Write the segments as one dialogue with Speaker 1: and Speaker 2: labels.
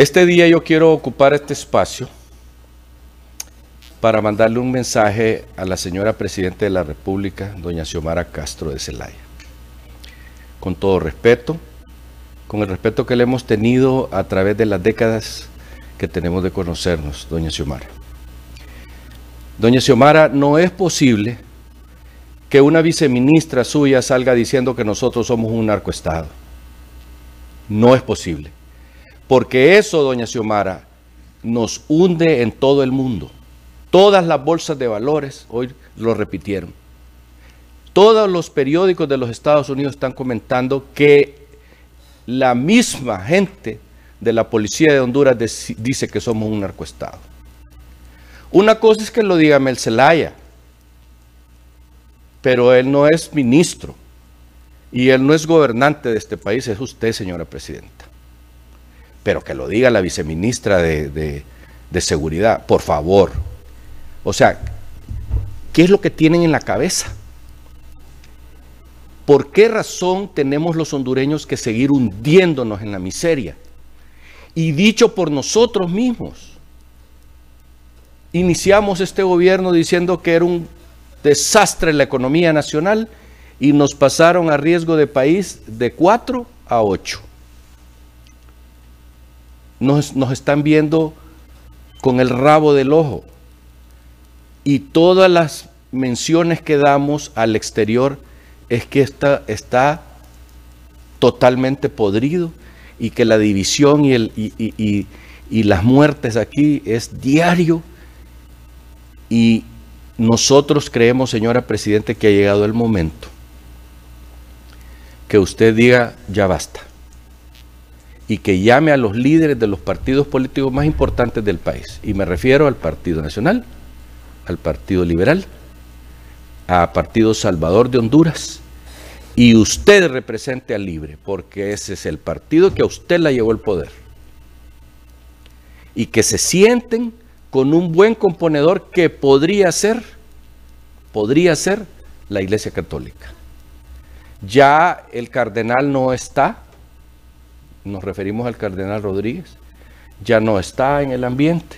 Speaker 1: Este día yo quiero ocupar este espacio para mandarle un mensaje a la señora Presidenta de la República, doña Xiomara Castro de Celaya. Con todo respeto, con el respeto que le hemos tenido a través de las décadas que tenemos de conocernos, doña Xiomara. Doña Xiomara, no es posible que una viceministra suya salga diciendo que nosotros somos un narcoestado. No es posible. Porque eso, doña Xiomara, nos hunde en todo el mundo. Todas las bolsas de valores hoy lo repitieron. Todos los periódicos de los Estados Unidos están comentando que la misma gente de la policía de Honduras dice que somos un narcoestado. Una cosa es que lo diga Mel Zelaya, pero él no es ministro y él no es gobernante de este país, es usted, señora presidenta pero que lo diga la viceministra de, Seguridad, por favor. O sea, ¿qué es lo que tienen en la cabeza? ¿Por qué razón tenemos los hondureños que seguir hundiéndonos en la miseria? Y dicho por nosotros mismos. Iniciamos este gobierno diciendo que era un desastre la economía nacional y nos pasaron a riesgo de país de 4 a 8 nos, están viendo con el rabo del ojo. Y todas las menciones que damos al exterior es que está, está totalmente podrido y que la división y, el, y, y las muertes aquí es diario. Y nosotros creemos, señora Presidente, que ha llegado el momento que usted diga, ya basta y que llame a los líderes de los partidos políticos más importantes del país. Y me refiero al Partido Nacional, al Partido Liberal, a Partido Salvador de Honduras. Y usted represente al Libre, porque ese es el partido que a usted la llevó el poder. Y que se sienten con un buen componedor que podría ser, podría ser la Iglesia Católica. Ya el cardenal no está, nos referimos al cardenal Rodríguez, ya no está en el ambiente.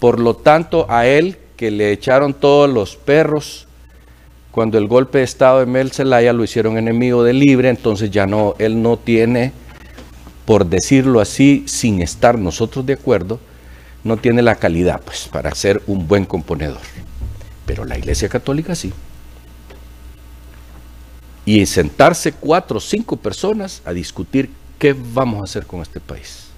Speaker 1: Por lo tanto, a él que le echaron todos los perros cuando el golpe de Estado de Mel Zelaya lo hicieron enemigo de libre, entonces ya no, él no tiene, por decirlo así, sin estar nosotros de acuerdo, no tiene la calidad pues, para ser un buen componedor. Pero la Iglesia Católica sí. Y sentarse cuatro o cinco personas a discutir ¿qué vamos a hacer con este país?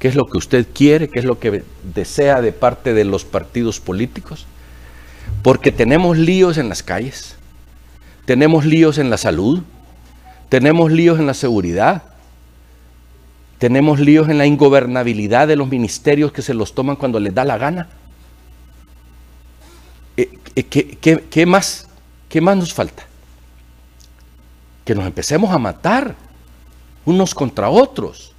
Speaker 1: ¿Qué es lo que usted quiere? ¿Qué es lo que desea de parte de los partidos políticos? Porque tenemos líos en las calles, tenemos líos en la salud, tenemos líos en la seguridad, tenemos líos en la ingobernabilidad de los ministerios que se los toman cuando les da la gana. Eh, eh, ¿Qué, más, ¿Qué más nos falta? Que nos empecemos a matar unos contra otros,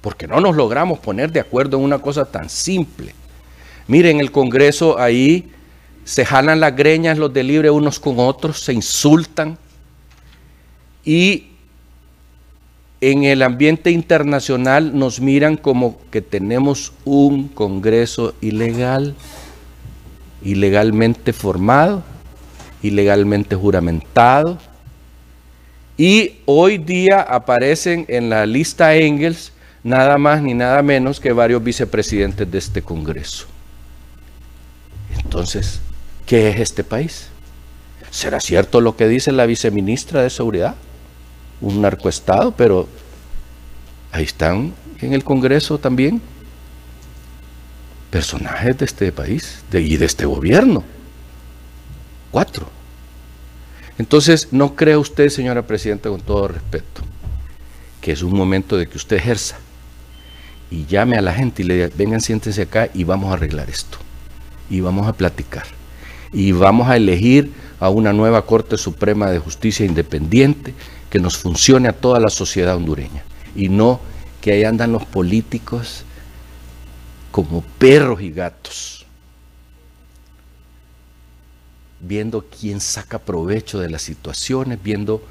Speaker 1: porque no nos logramos poner de acuerdo en una cosa tan simple. Miren, el Congreso ahí se jalan las greñas los de libre unos con otros, se insultan y en el ambiente internacional nos miran como que tenemos un Congreso ilegal, ilegalmente formado, ilegalmente juramentado y hoy día aparecen en la lista Engels nada más ni nada menos que varios vicepresidentes de este Congreso. Entonces, ¿qué es este país? ¿Será cierto lo que dice la viceministra de Seguridad? Un narcoestado, pero ahí están en el Congreso también personajes de este país y de este gobierno. Cuatro. Entonces, no cree usted, señora Presidenta, con todo respeto, que es un momento de que usted ejerza y llame a la gente y le diga, vengan, siéntense acá y vamos a arreglar esto. Y vamos a platicar. Y vamos a elegir a una nueva Corte Suprema de Justicia independiente que nos funcione a toda la sociedad hondureña. Y no que ahí andan los políticos como perros y gatos. viendo quién saca provecho de las situaciones, viendo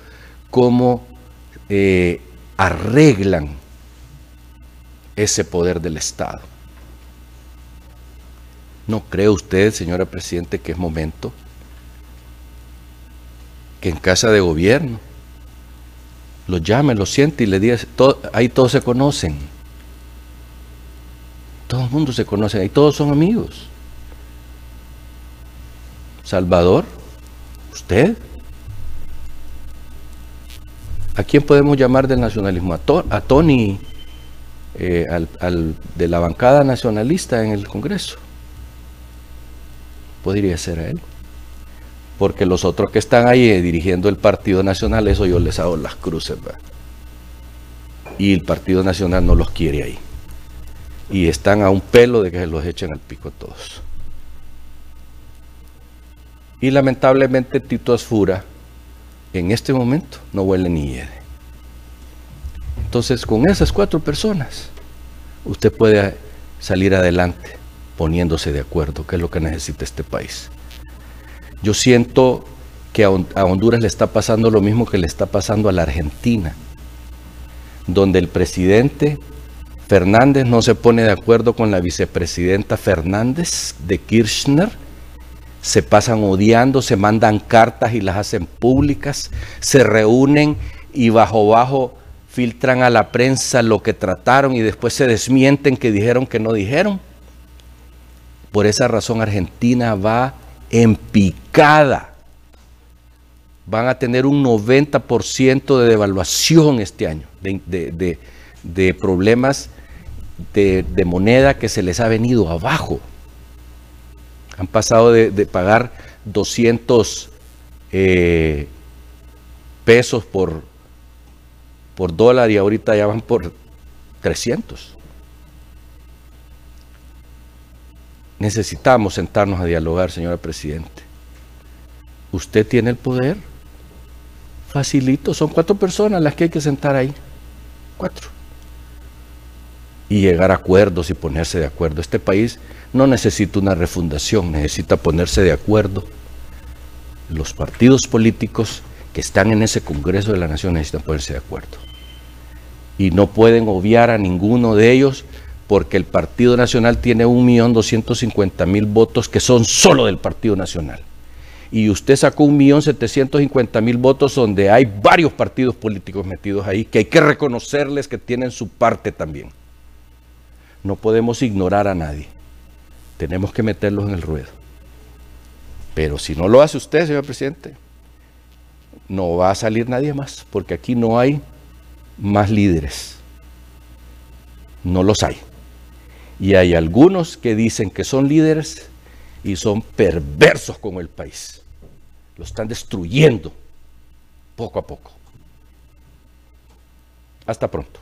Speaker 1: cómo eh, arreglan ese poder del Estado. ¿No cree usted, señora Presidente, que es momento que en casa de gobierno lo llame, lo siente y le diga, ahí todos se conocen? Todo el mundo se conoce, ahí todos son amigos. Salvador, usted. ¿A quién podemos llamar del nacionalismo? A, Tony, eh, de la bancada nacionalista en el Congreso. Podría ser a él. Porque los otros que están ahí eh, dirigiendo el Partido Nacional, eso yo les hago las cruces. Y el Partido Nacional no los quiere ahí y están a un pelo de que se los echen al pico todos. Y lamentablemente Tito Asfura en este momento no huele ni hiede. Entonces con esas cuatro personas usted puede salir adelante poniéndose de acuerdo, que es lo que necesita este país. Yo siento que a Honduras le está pasando lo mismo que le está pasando a la Argentina, donde el presidente Fernández no se pone de acuerdo con la vicepresidenta Fernández de Kirchner. Se pasan odiando, se mandan cartas y las hacen públicas, se reúnen y bajo bajo filtran a la prensa lo que trataron y después se desmienten que dijeron que no dijeron. Por esa razón Argentina va en picada. Van a tener un 90% de devaluación este año, de, de problemas de, moneda que se les ha venido abajo. Han pasado de, pagar 200 eh, pesos por, por dólar y ahorita ya van por 300. Necesitamos sentarnos a dialogar, señora Presidente. Usted tiene el poder. Facilito, son cuatro personas las que hay que sentar ahí. Cuatro y llegar a acuerdos y ponerse de acuerdo. Este país no necesita una refundación, necesita ponerse de acuerdo. Los partidos políticos que están en ese Congreso de la Nación necesitan ponerse de acuerdo. Y no pueden obviar a ninguno de ellos porque el Partido Nacional tiene 1.250.000 votos que son solo del Partido Nacional. Y usted sacó 1.750.000 votos donde hay varios partidos políticos metidos ahí que hay que reconocerles que tienen su parte también. No podemos ignorar a nadie. Tenemos que meterlos en el ruedo. Pero si no lo hace usted, señor presidente, no va a salir nadie más, porque aquí no hay más líderes. No los hay. Y hay algunos que dicen que son líderes y son perversos con el país. Lo están destruyendo poco a poco. Hasta pronto.